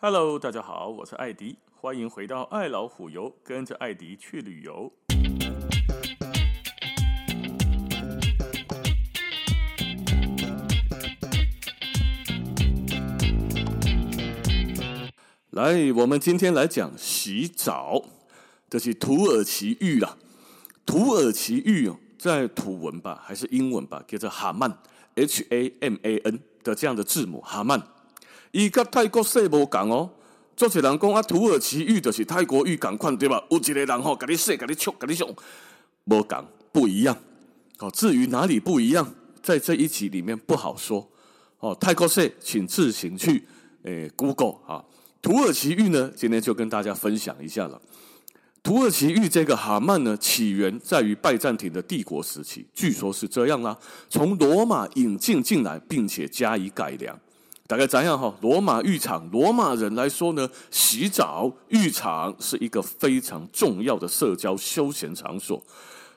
Hello，大家好，我是艾迪，欢迎回到爱老虎游，跟着艾迪去旅游。来，我们今天来讲洗澡，这是土耳其浴啦。土耳其浴哦，在土文吧还是英文吧，叫做哈曼 （H A M A N） 的这样的字母哈曼。伊甲泰国洗无共哦，做些人讲啊，土耳其浴就是泰国浴共款对吧？有一个人吼，甲你说，甲你冲，甲你上，无共不一样。哦，至于哪里不一样，在这一集里面不好说。哦，泰国洗，请自行去诶 Google 啊。土耳其浴呢，今天就跟大家分享一下了。土耳其浴这个哈曼呢，起源在于拜占庭的帝国时期，据说是这样啦，从罗马引进进来，并且加以改良。大概怎样哈？罗马浴场，罗马人来说呢，洗澡浴场是一个非常重要的社交休闲场所。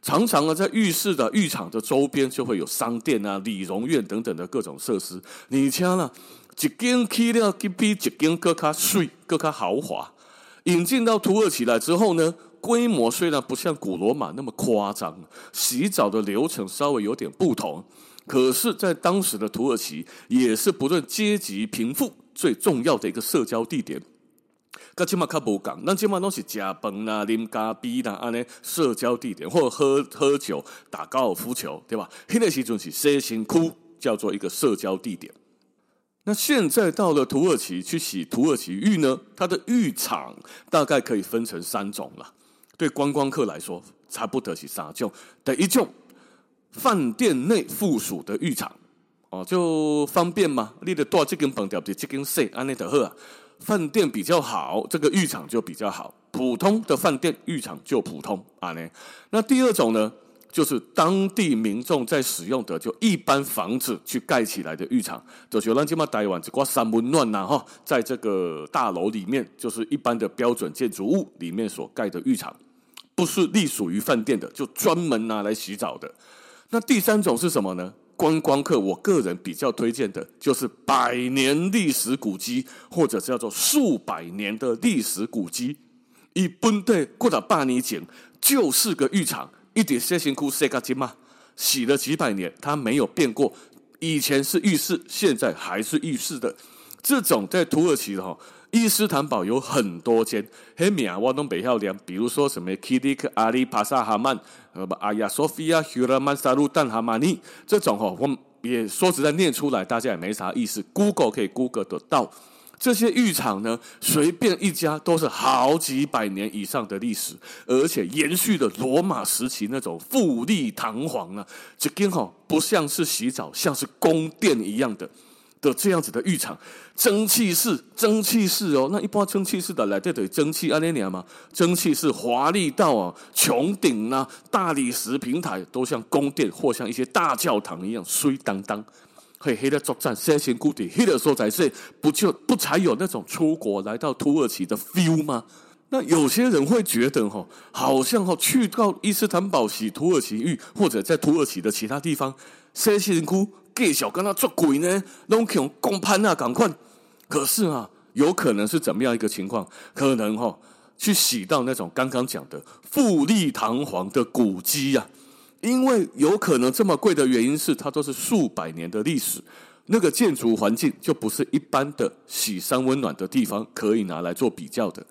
常常呢，在浴室的浴场的周边就会有商店啊、理容院等等的各种设施。你瞧呢，一间去了比一间更加水、更加豪华。引进到土耳其来之后呢，规模虽然不像古罗马那么夸张，洗澡的流程稍微有点不同。可是，在当时的土耳其，也是不论阶级贫富最重要的一个社交地点。噶起码卡不讲，那起码都是吃饭啦、啉咖啡啦，安尼社交地点，或喝喝酒、打高尔夫球，对吧？那个时阵是洗身躯，叫做一个社交地点。那现在到了土耳其去洗土耳其浴呢，它的浴场大概可以分成三种了。对观光客来说，差不多是三种。第一种。饭店内附属的浴场，哦，就方便嘛。你的多这根绑掉，比这根细，安内的喝啊。饭店比较好，这个浴场就比较好。普通的饭店浴场就普通，安内。那第二种呢，就是当地民众在使用的，就一般房子去盖起来的浴场，就像咱这么台湾这挂三温暖呐哈，在这个大楼里面，就是一般的标准建筑物里面所盖的浴场，不是隶属于饭店的，就专门拿来洗澡的。那第三种是什么呢？观光客，我个人比较推荐的就是百年历史古迹，或者叫做数百年的历史古迹。一本地过了八年前，就是个浴场，一点洗身躯洗个精嘛，洗了几百年，它没有变过。以前是浴室，现在还是浴室的。这种在土耳其的哈。伊斯坦堡有很多间，黑米啊，我都北晓念。比如说什么 Kilik 阿里帕萨哈曼，呃，阿亚索菲亚、希拉曼沙鲁丹哈马尼这种哈，我也说实在念出来，大家也没啥意思。Google 可以 Google 得到这些浴场呢，随便一家都是好几百年以上的历史，而且延续了罗马时期那种富丽堂皇啊，这间哈不像是洗澡，像是宫殿一样的。的这样子的浴场，蒸汽式，蒸汽式哦，那一般蒸汽式的来这里蒸汽安尼尼嘛，蒸汽式华丽到啊，穹顶呐、大理石平台都像宫殿或像一些大教堂一样水当当，嘿，黑的作战先行固定，黑的时候才是不就不才有那种出国来到土耳其的 feel 吗？那有些人会觉得哈，好像哈去到伊斯坦堡洗土耳其浴，或者在土耳其的其他地方先行窟。介绍跟他做鬼呢，拢用公攀啊，赶快。可是啊，有可能是怎么样一个情况？可能哈、哦，去洗到那种刚刚讲的富丽堂皇的古迹呀、啊，因为有可能这么贵的原因是，它都是数百年的历史，那个建筑环境就不是一般的洗山温暖的地方可以拿来做比较的。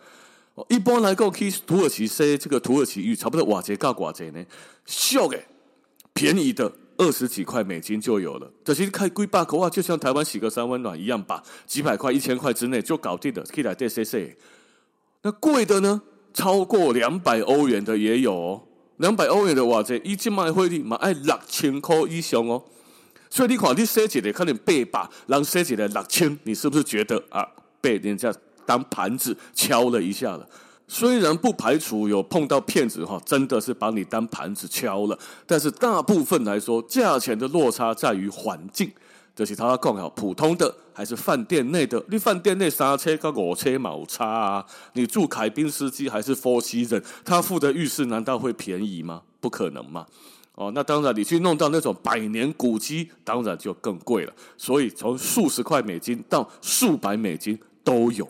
一般来讲，去土耳其洗这个土耳其浴，差不多瓦杰告瓦杰呢，秀诶，便宜的。二十几块美金就有了，这其实开贵八口啊，就像台湾洗个三温暖一样吧，几百块、一千块之内就搞定了。可以来 DCC，那贵的呢？超过两百欧元的也有哦，两百欧元的哇，这一斤卖汇率嘛，爱六千块以上哦。所以你看，你设计的可能八百，让设计的六千，你是不是觉得啊，被人家当盘子敲了一下了？虽然不排除有碰到骗子哈，真的是把你当盘子敲了，但是大部分来说，价钱的落差在于环境，就是他讲好普通的还是饭店内的，你饭店内三车跟五车毛差啊，你住凯宾斯基还是 Four Seasons，他付的浴室难道会便宜吗？不可能嘛！哦，那当然你去弄到那种百年古迹，当然就更贵了，所以从数十块美金到数百美金都有。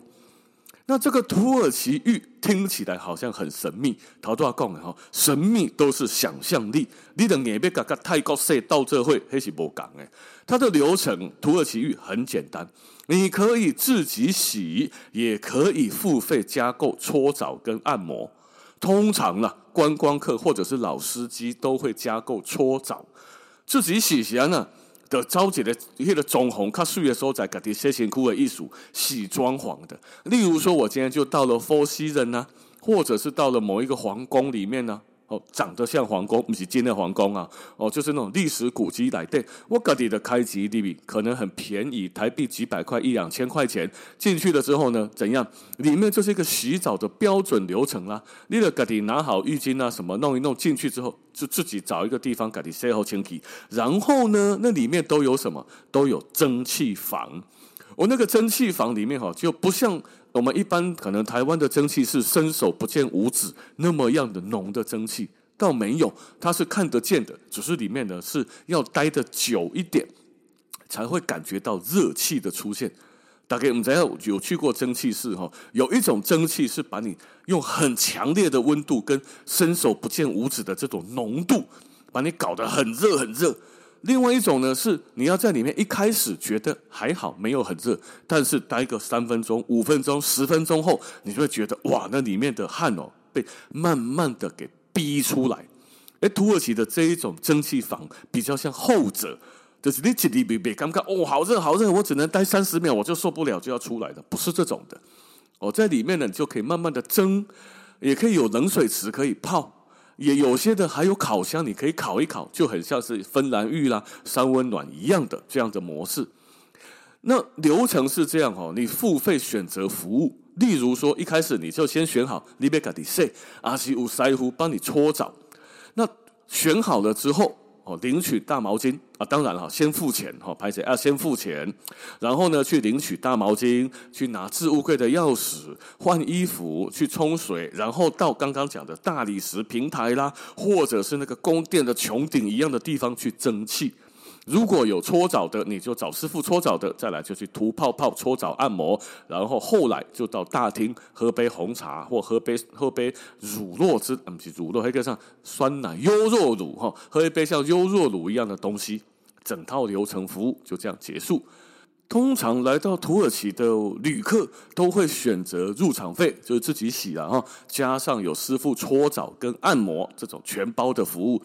那这个土耳其浴听起来好像很神秘，陶大讲的哈，神秘都是想象力。你的眼别嘎嘎太高塞到这会还是不讲的。它的流程土耳其浴很简单，你可以自己洗，也可以付费加购搓澡跟按摩。通常呢，观光客或者是老司机都会加购搓澡，自己洗洗呢。的招姐的迄个棕红，他睡的时候在家己洗身躯的艺术，洗装潢的。例如说，我今天就到了佛西人呢，或者是到了某一个皇宫里面呢。哦，长得像皇宫，不是真的皇宫啊！哦，就是那种历史古迹来对，我家里的开机利比可能很便宜，台币几百块一两千块钱进去了之后呢，怎样？里面就是一个洗澡的标准流程啦。你的家里拿好浴巾啊，什么弄一弄进去之后，就自己找一个地方家里洗好清洗。然后呢，那里面都有什么？都有蒸汽房。我那个蒸汽房里面哈，就不像。我们一般可能台湾的蒸汽是伸手不见五指那么样的浓的蒸汽，倒没有，它是看得见的，只是里面呢是要待得久一点，才会感觉到热气的出现。大概我们只要有去过蒸汽室哈，有一种蒸汽是把你用很强烈的温度跟伸手不见五指的这种浓度，把你搞得很热很热。另外一种呢，是你要在里面一开始觉得还好，没有很热，但是待个三分钟、五分钟、十分钟后，你就会觉得哇，那里面的汗哦，被慢慢的给逼出来。哎，土耳其的这一种蒸汽房比较像后者，就是你进里别别刚刚哦，好热好热，我只能待三十秒，我就受不了就要出来的，不是这种的。哦，在里面呢，你就可以慢慢的蒸，也可以有冷水池可以泡。也有些的还有烤箱，你可以烤一烤，就很像是芬兰浴啦、三温暖一样的这样的模式。那流程是这样哦，你付费选择服务，例如说一开始你就先选好 l i b e g a d i s e，阿西乌塞夫帮你搓澡。那选好了之后。哦，领取大毛巾啊，当然了，先付钱哈，拍谁啊先付钱，然后呢，去领取大毛巾，去拿置物柜的钥匙，换衣服，去冲水，然后到刚刚讲的大理石平台啦，或者是那个宫殿的穹顶一样的地方去蒸汽。如果有搓澡的，你就找师傅搓澡的；再来就去涂泡泡、搓澡、按摩，然后后来就到大厅喝杯红茶或喝杯喝杯乳酪汁，嗯，不是乳酪，还可以上酸奶优酪乳哈，喝一杯像优酪乳一样的东西，整套流程服务就这样结束。通常来到土耳其的旅客都会选择入场费，就是自己洗了哈，加上有师傅搓澡跟按摩这种全包的服务。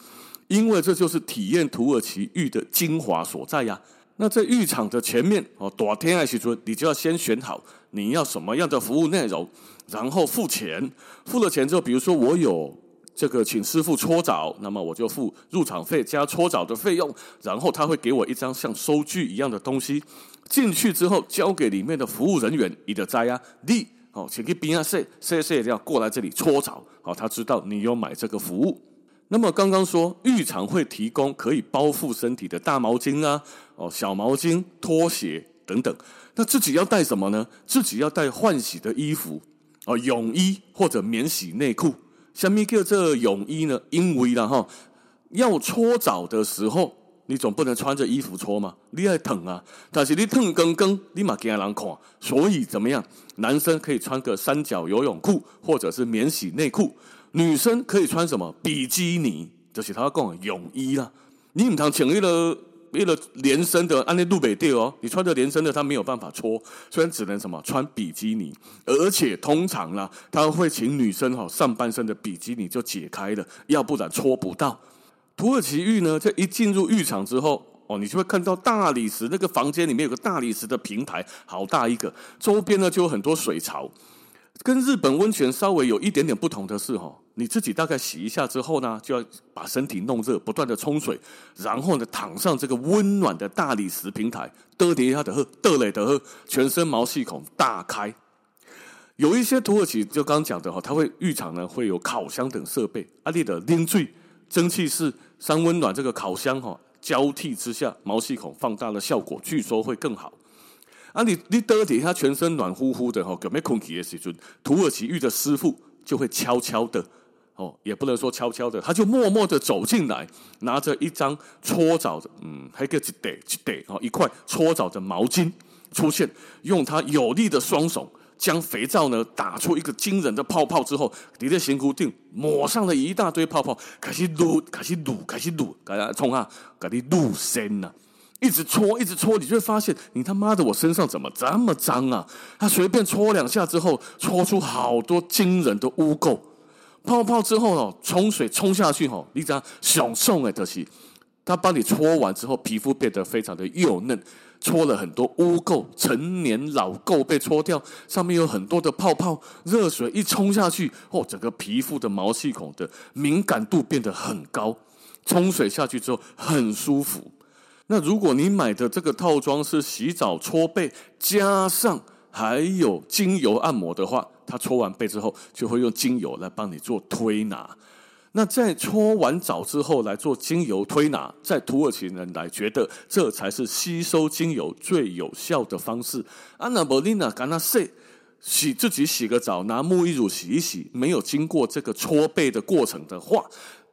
因为这就是体验土耳其浴的精华所在呀。那在浴场的前面哦，大天爱西村，你就要先选好你要什么样的服务内容，然后付钱。付了钱之后，比如说我有这个请师傅搓澡，那么我就付入场费加搓澡的费用。然后他会给我一张像收据一样的东西，进去之后交给里面的服务人员，你的在呀，你哦，请给宾亚塞塞塞这样过来这里搓澡，好，他知道你有买这个服务。那么刚刚说浴场会提供可以包覆身体的大毛巾啊，哦，小毛巾、拖鞋等等。那自己要带什么呢？自己要带换洗的衣服哦，泳衣或者免洗内裤。下面叫这泳衣呢，因为了哈，要搓澡的时候，你总不能穿着衣服搓嘛，你爱烫啊。但是你烫更更，你嘛惊人看，所以怎么样？男生可以穿个三角游泳裤或者是免洗内裤。女生可以穿什么？比基尼，就是他讲的泳衣啦。你唔通请一个一个连身的，安尼露北地哦。你穿着连身的，他没有办法搓，虽然只能什么穿比基尼。而且通常啦，他会请女生哈上半身的比基尼就解开了，要不然搓不到。土耳其浴呢，这一进入浴场之后，哦，你就会看到大理石那个房间里面有个大理石的平台，好大一个，周边呢就有很多水槽。跟日本温泉稍微有一点点不同的是，哈，你自己大概洗一下之后呢，就要把身体弄热，不断的冲水，然后呢躺上这个温暖的大理石平台，得叠下的喝，得嘞的喝，全身毛细孔大开。有一些土耳其就刚讲的哈，它会浴场呢会有烤箱等设备，阿里的冷水蒸汽室、三温暖这个烤箱哈交替之下，毛细孔放大的效果，据说会更好。啊你，你你得底下全身暖乎乎的吼，有没空气的时阵，土耳其浴的师傅就会悄悄的哦，也不能说悄悄的，他就默默的走进来，拿着一张搓澡的，嗯，还个一叠一叠哦，一块搓澡的毛巾出现，用他有力的双手将肥皂呢打出一个惊人的泡泡之后，你的仙姑定抹上了一大堆泡泡，开始撸，开始撸，开始撸，给他冲啊，给你撸身呐，一直搓，一直搓，你就会发现，你他妈的，我身上怎么这么脏啊？他随便搓两下之后，搓出好多惊人的污垢。泡泡之后哦，冲水冲下去哦，你这样享受哎，德西，他帮你搓完之后，皮肤变得非常的幼嫩。搓了很多污垢、陈年老垢被搓掉，上面有很多的泡泡。热水一冲下去，哦，整个皮肤的毛细孔的敏感度变得很高。冲水下去之后很舒服。那如果你买的这个套装是洗澡搓背，加上还有精油按摩的话，它搓完背之后就会用精油来帮你做推拿。那在搓完澡之后来做精油推拿，在土耳其人来觉得这才是吸收精油最有效的方式。安娜博丽娜甘那塞洗自己洗个澡，拿沐浴乳洗一洗，没有经过这个搓背的过程的话，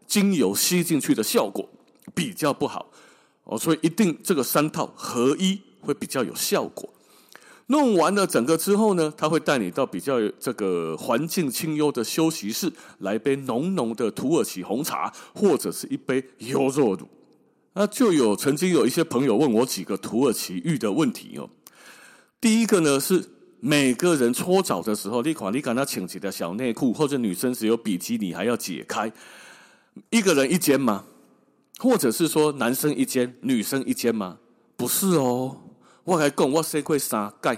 精油吸进去的效果比较不好哦，所以一定这个三套合一会比较有效果。弄完了整个之后呢，他会带你到比较这个环境清幽的休息室，来杯浓浓的土耳其红茶，或者是一杯优酪乳。那就有曾经有一些朋友问我几个土耳其浴的问题哦。第一个呢是每个人搓澡的时候，你看你看他穿起的小内裤，或者女生只有比基尼还要解开，一个人一间吗？或者是说男生一间，女生一间吗？不是哦。我来讲，我先会三盖，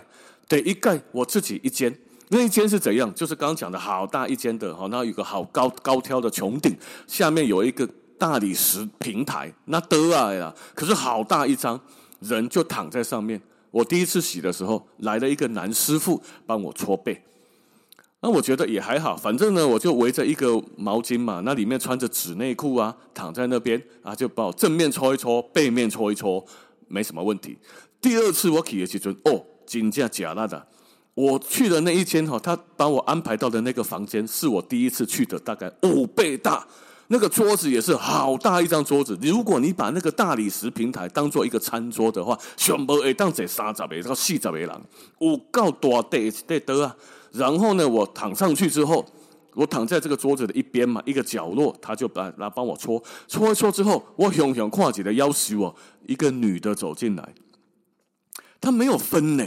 得一盖我自己一间，那一间是怎样？就是刚刚讲的好大一间的，好，那有个好高高挑的穹顶，下面有一个大理石平台，那得啊呀，可是好大一张，人就躺在上面。我第一次洗的时候，来了一个男师傅帮我搓背，那我觉得也还好，反正呢，我就围着一个毛巾嘛，那里面穿着纸内裤啊，躺在那边啊，就把我正面搓一搓，背面搓一搓，没什么问题。第二次我去的时阵，哦，真正假那的。我去的那一间哈，他把我安排到的那个房间，是我第一次去的，大概五倍大。那个桌子也是好大一张桌子。如果你把那个大理石平台当做一个餐桌的话，全部会当这三十个到四十个人，有够大得得得啊！然后呢，我躺上去之后，我躺在这个桌子的一边嘛，一个角落，他就把来帮我搓搓一搓之后，我熊熊跨起的腰时我，一个女的走进来。他没有分呢，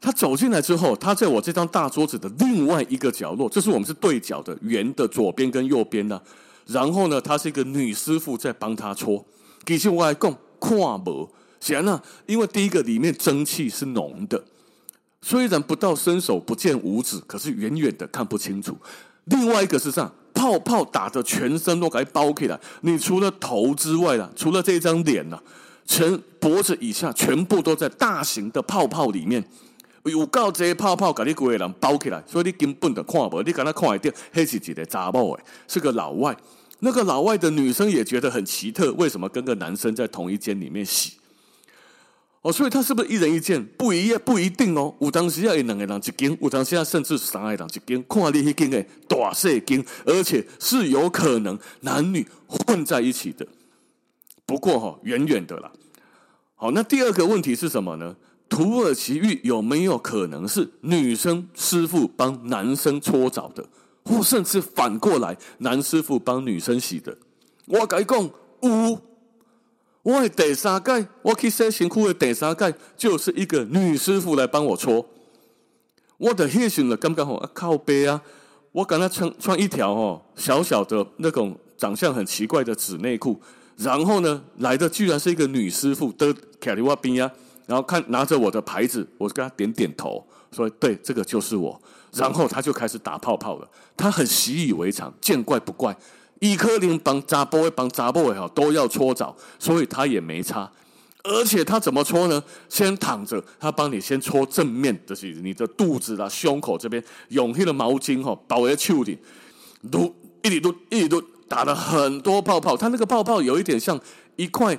他走进来之后，他在我这张大桌子的另外一个角落，这是我们是对角的圆的左边跟右边呢。然后呢，他是一个女师傅在帮他搓。其实我来讲，看无，显然呢，因为第一个里面蒸汽是浓的，虽然不到伸手不见五指，可是远远的看不清楚。另外一个是这样，泡泡打得全身都给包起来，你除了头之外啦，除了这张脸呐。全脖子以下全部都在大型的泡泡里面，有够这些泡泡把你整个人包起来，所以你根本就看不，你刚才看一点，黑漆漆的杂某诶，是个老外。那个老外的女生也觉得很奇特，为什么跟个男生在同一间里面洗？哦，所以他是不是一人一间？不一样，不一定哦。有当时要一两个人一间，有当时要甚至三个人一间，看你那间诶大细间，而且是有可能男女混在一起的。不过哈，远远的啦。好，那第二个问题是什么呢？土耳其浴有没有可能是女生师傅帮男生搓澡的，或甚至反过来，男师傅帮女生洗的？我跟你讲，有。我的第三盖，我去洗身躯的第三盖，就是一个女师傅来帮我搓。我的黑熊了，刚刚好靠背啊，我刚刚穿穿一条哦小小的那种长相很奇怪的纸内裤。然后呢，来的居然是一个女师傅的凯里瓦宾呀，然后看拿着我的牌子，我跟他点点头，说对，这个就是我。然后他就开始打泡泡了，他很习以为常，见怪不怪。一颗零帮扎波帮扎波也好，都要搓澡，所以他也没差。而且他怎么搓呢？先躺着，他帮你先搓正面，就是你的肚子啦、胸口这边，用那个毛巾哈包在手里，撸一里都一里都。打了很多泡泡，它那个泡泡有一点像一块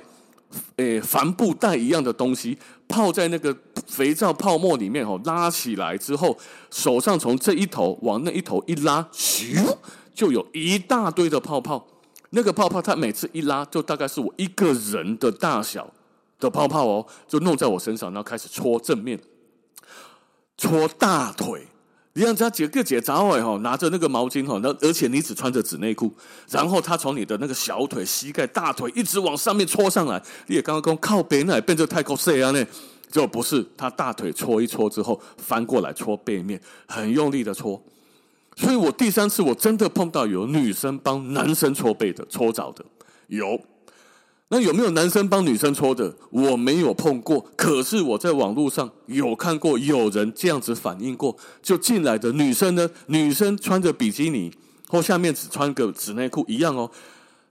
诶帆布袋一样的东西，泡在那个肥皂泡沫里面哦，拉起来之后，手上从这一头往那一头一拉，咻，就有一大堆的泡泡。那个泡泡，它每次一拉，就大概是我一个人的大小的泡泡哦，就弄在我身上，然后开始搓正面，搓大腿。你让他解个解杂尾哈，拿着那个毛巾哈，那而且你只穿着纸内裤，然后他从你的那个小腿、膝盖、大腿一直往上面戳上来，你也刚刚靠背那变成太空塞啊呢？就不是，他大腿搓一搓之后翻过来搓背面，很用力的搓。所以我第三次我真的碰到有女生帮男生搓背的、搓澡的，有。那有没有男生帮女生搓的？我没有碰过，可是我在网络上有看过有人这样子反映过。就进来的女生呢，女生穿着比基尼或下面只穿个纸内裤一样哦，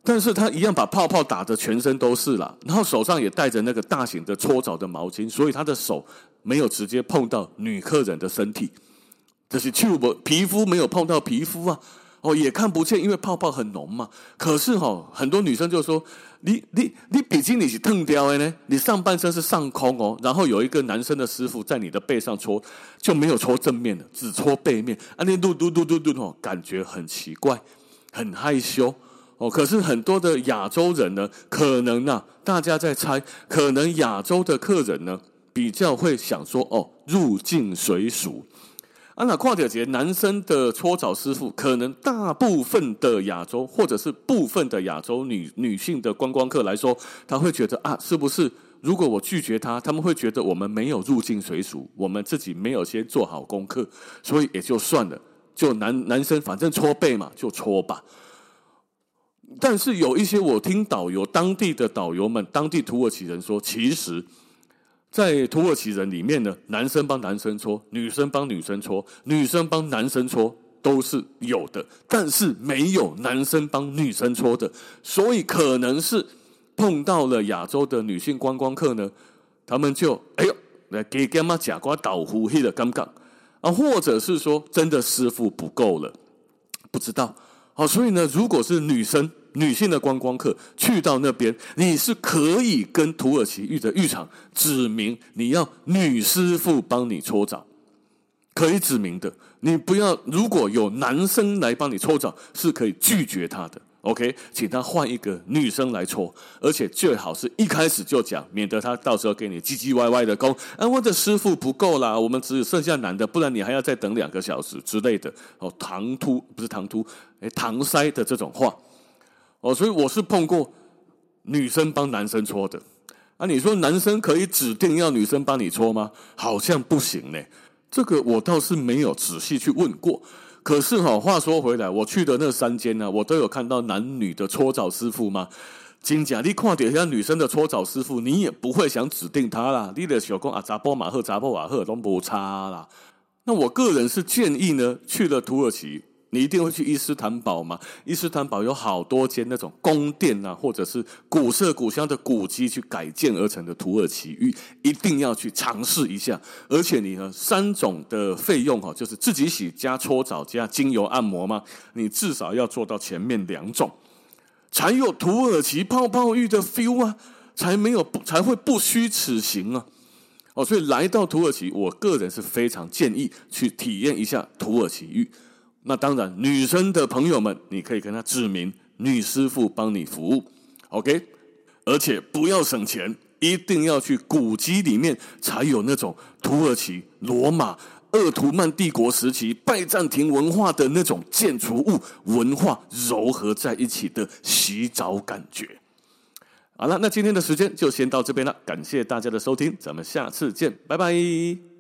但是她一样把泡泡打得全身都是啦，然后手上也带着那个大型的搓澡的毛巾，所以她的手没有直接碰到女客人的身体，这是 tube 皮肤没有碰到皮肤啊。哦，也看不见，因为泡泡很浓嘛。可是哈、哦，很多女生就说：“你你你比基尼是烫掉的呢？你上半身是上空哦，然后有一个男生的师傅在你的背上搓，就没有搓正面的，只搓背面。啊，你嘟嘟嘟嘟嘟哦，感觉很奇怪，很害羞哦。可是很多的亚洲人呢，可能呢、啊，大家在猜，可能亚洲的客人呢，比较会想说：哦，入境随俗。”啊，那跨条节男生的搓澡师傅，可能大部分的亚洲或者是部分的亚洲女女性的观光客来说，他会觉得啊，是不是如果我拒绝他，他们会觉得我们没有入境随俗，我们自己没有先做好功课，所以也就算了，就男男生反正搓背嘛，就搓吧。但是有一些我听导游当地的导游们，当地土耳其人说，其实。在土耳其人里面呢，男生帮男生搓，女生帮女生搓，女生帮男生搓都是有的，但是没有男生帮女生搓的，所以可能是碰到了亚洲的女性观光客呢，他们就哎呦来给干妈假瓜倒呼嘿的尴尬啊，或者是说真的师傅不够了，不知道好，所以呢，如果是女生。女性的观光客去到那边，你是可以跟土耳其浴的浴场指明你要女师傅帮你搓澡，可以指明的。你不要，如果有男生来帮你搓澡，是可以拒绝他的。OK，请他换一个女生来搓，而且最好是一开始就讲，免得他到时候给你唧唧歪歪的讲。啊，我的师傅不够啦，我们只剩下男的，不然你还要再等两个小时之类的。哦，唐突不是唐突，哎，搪塞的这种话。哦，所以我是碰过女生帮男生搓的啊。你说男生可以指定要女生帮你搓吗？好像不行呢。这个我倒是没有仔细去问过。可是哈，话说回来，我去的那三间呢，我都有看到男女的搓澡师傅吗？真假？你看底下女生的搓澡师傅，你也不会想指定他啦。你的小公啊，查波马赫、查波瓦赫都不差啦。那我个人是建议呢，去了土耳其。你一定会去伊斯坦堡吗？伊斯坦堡有好多间那种宫殿啊，或者是古色古香的古迹去改建而成的土耳其浴，一定要去尝试一下。而且你呢，三种的费用哈，就是自己洗加搓澡加精油按摩嘛，你至少要做到前面两种，才有土耳其泡泡浴的 feel 啊，才没有才会不虚此行啊。哦，所以来到土耳其，我个人是非常建议去体验一下土耳其浴。那当然，女生的朋友们，你可以跟她指明女师傅帮你服务，OK？而且不要省钱，一定要去古迹里面才有那种土耳其、罗马、鄂图曼帝国时期拜占庭文化的那种建筑物文化糅合在一起的洗澡感觉。好了，那今天的时间就先到这边了，感谢大家的收听，咱们下次见，拜拜。